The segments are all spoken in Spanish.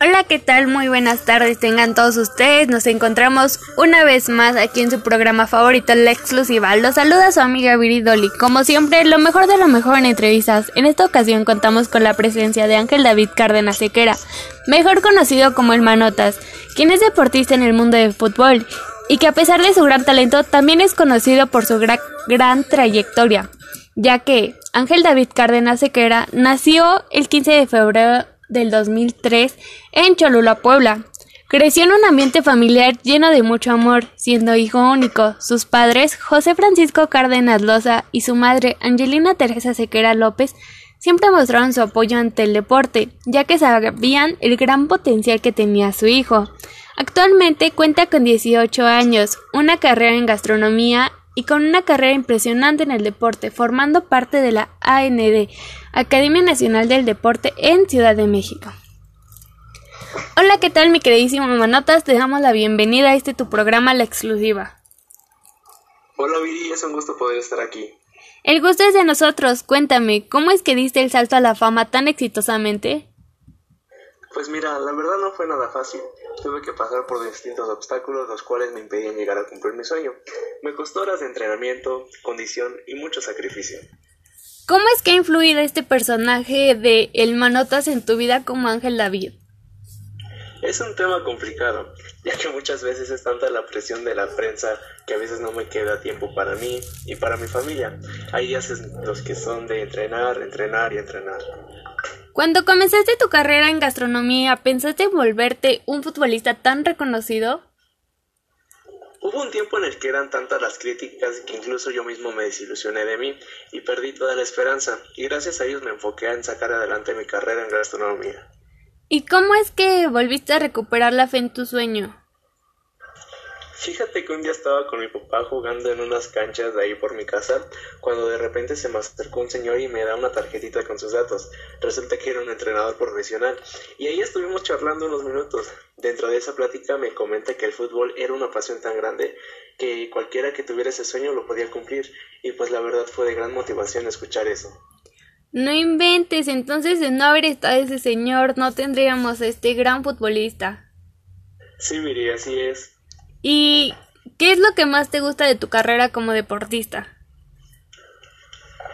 Hola, ¿qué tal? Muy buenas tardes tengan todos ustedes. Nos encontramos una vez más aquí en su programa favorito, La Exclusiva. Los saluda su amiga Viri Dolly. Como siempre, lo mejor de lo mejor en entrevistas. En esta ocasión contamos con la presencia de Ángel David Cárdenas Sequera, mejor conocido como el Manotas, quien es deportista en el mundo del fútbol y que a pesar de su gran talento también es conocido por su gran trayectoria, ya que Ángel David Cárdenas Sequera nació el 15 de febrero del 2003 en Cholula, Puebla. Creció en un ambiente familiar lleno de mucho amor, siendo hijo único. Sus padres, José Francisco Cárdenas Loza y su madre, Angelina Teresa Sequera López, siempre mostraron su apoyo ante el deporte, ya que sabían el gran potencial que tenía su hijo. Actualmente cuenta con 18 años, una carrera en gastronomía y con una carrera impresionante en el deporte, formando parte de la AND, Academia Nacional del Deporte en Ciudad de México. Hola, ¿qué tal mi queridísimo Manotas? Te damos la bienvenida a este tu programa La Exclusiva. Hola Viri, es un gusto poder estar aquí. El gusto es de nosotros. Cuéntame, ¿cómo es que diste el salto a la fama tan exitosamente? Pues mira, la verdad no fue nada fácil. Tuve que pasar por distintos obstáculos los cuales me impedían llegar a cumplir mi sueño. Me costó horas de entrenamiento, condición y mucho sacrificio. ¿Cómo es que ha influido este personaje de El Manotas en tu vida como Ángel David? Es un tema complicado, ya que muchas veces es tanta la presión de la prensa que a veces no me queda tiempo para mí y para mi familia. Hay días los que son de entrenar, entrenar y entrenar. Cuando comenzaste tu carrera en gastronomía, ¿pensaste volverte un futbolista tan reconocido? Hubo un tiempo en el que eran tantas las críticas que incluso yo mismo me desilusioné de mí y perdí toda la esperanza, y gracias a ellos me enfoqué en sacar adelante mi carrera en gastronomía. ¿Y cómo es que volviste a recuperar la fe en tu sueño? Fíjate que un día estaba con mi papá jugando en unas canchas de ahí por mi casa, cuando de repente se me acercó un señor y me da una tarjetita con sus datos. Resulta que era un entrenador profesional. Y ahí estuvimos charlando unos minutos. Dentro de esa plática me comenta que el fútbol era una pasión tan grande que cualquiera que tuviera ese sueño lo podía cumplir. Y pues la verdad fue de gran motivación escuchar eso. No inventes, entonces de no haber estado ese señor no tendríamos a este gran futbolista. Sí, mire, así es. ¿Y qué es lo que más te gusta de tu carrera como deportista?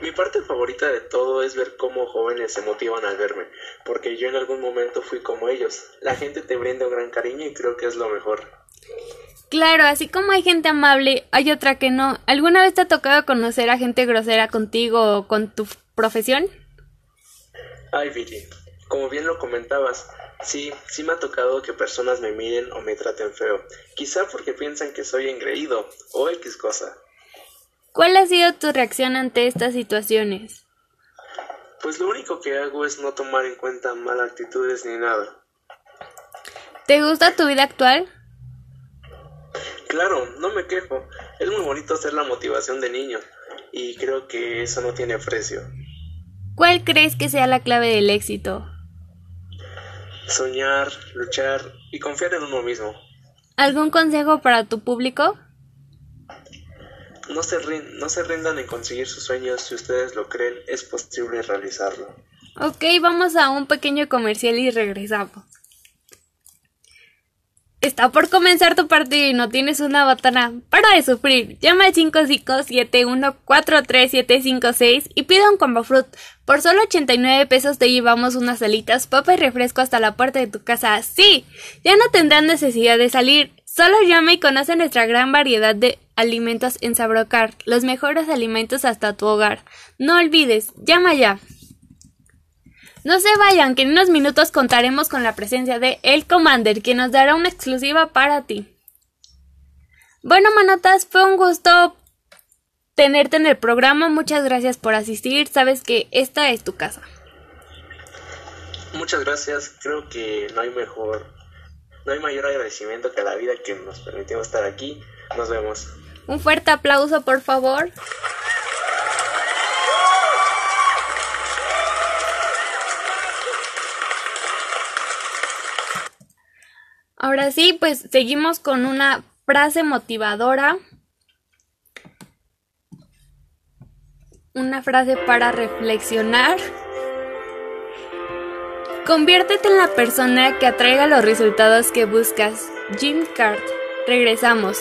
Mi parte favorita de todo es ver cómo jóvenes se motivan al verme, porque yo en algún momento fui como ellos. La gente te brinda un gran cariño y creo que es lo mejor. Claro, así como hay gente amable, hay otra que no. ¿Alguna vez te ha tocado conocer a gente grosera contigo o con tu profesión? Ay, Viri, como bien lo comentabas, Sí, sí me ha tocado que personas me miren o me traten feo, quizá porque piensan que soy engreído o X cosa. ¿Cuál ha sido tu reacción ante estas situaciones? Pues lo único que hago es no tomar en cuenta malas actitudes ni nada. ¿Te gusta tu vida actual? Claro, no me quejo. Es muy bonito ser la motivación de niño y creo que eso no tiene precio. ¿Cuál crees que sea la clave del éxito? Soñar, luchar y confiar en uno mismo. ¿Algún consejo para tu público? No se, no se rindan en conseguir sus sueños, si ustedes lo creen, es posible realizarlo. Ok, vamos a un pequeño comercial y regresamos. Está por comenzar tu partido y no tienes una botana. Para de sufrir. Llama al 5571-43756 y pide un combo fruit. Por solo 89 pesos te llevamos unas alitas, papa y refresco hasta la puerta de tu casa. ¡Sí! Ya no tendrán necesidad de salir. Solo llama y conoce nuestra gran variedad de alimentos en Sabrocar. Los mejores alimentos hasta tu hogar. No olvides, llama ya. No se vayan, que en unos minutos contaremos con la presencia de El Commander, que nos dará una exclusiva para ti. Bueno, manotas, fue un gusto tenerte en el programa. Muchas gracias por asistir. Sabes que esta es tu casa. Muchas gracias. Creo que no hay mejor, no hay mayor agradecimiento que la vida que nos permitió estar aquí. Nos vemos. Un fuerte aplauso, por favor. Ahora sí, pues seguimos con una frase motivadora. una frase para reflexionar. Conviértete en la persona que atraiga los resultados que buscas. Jim Cart. Regresamos.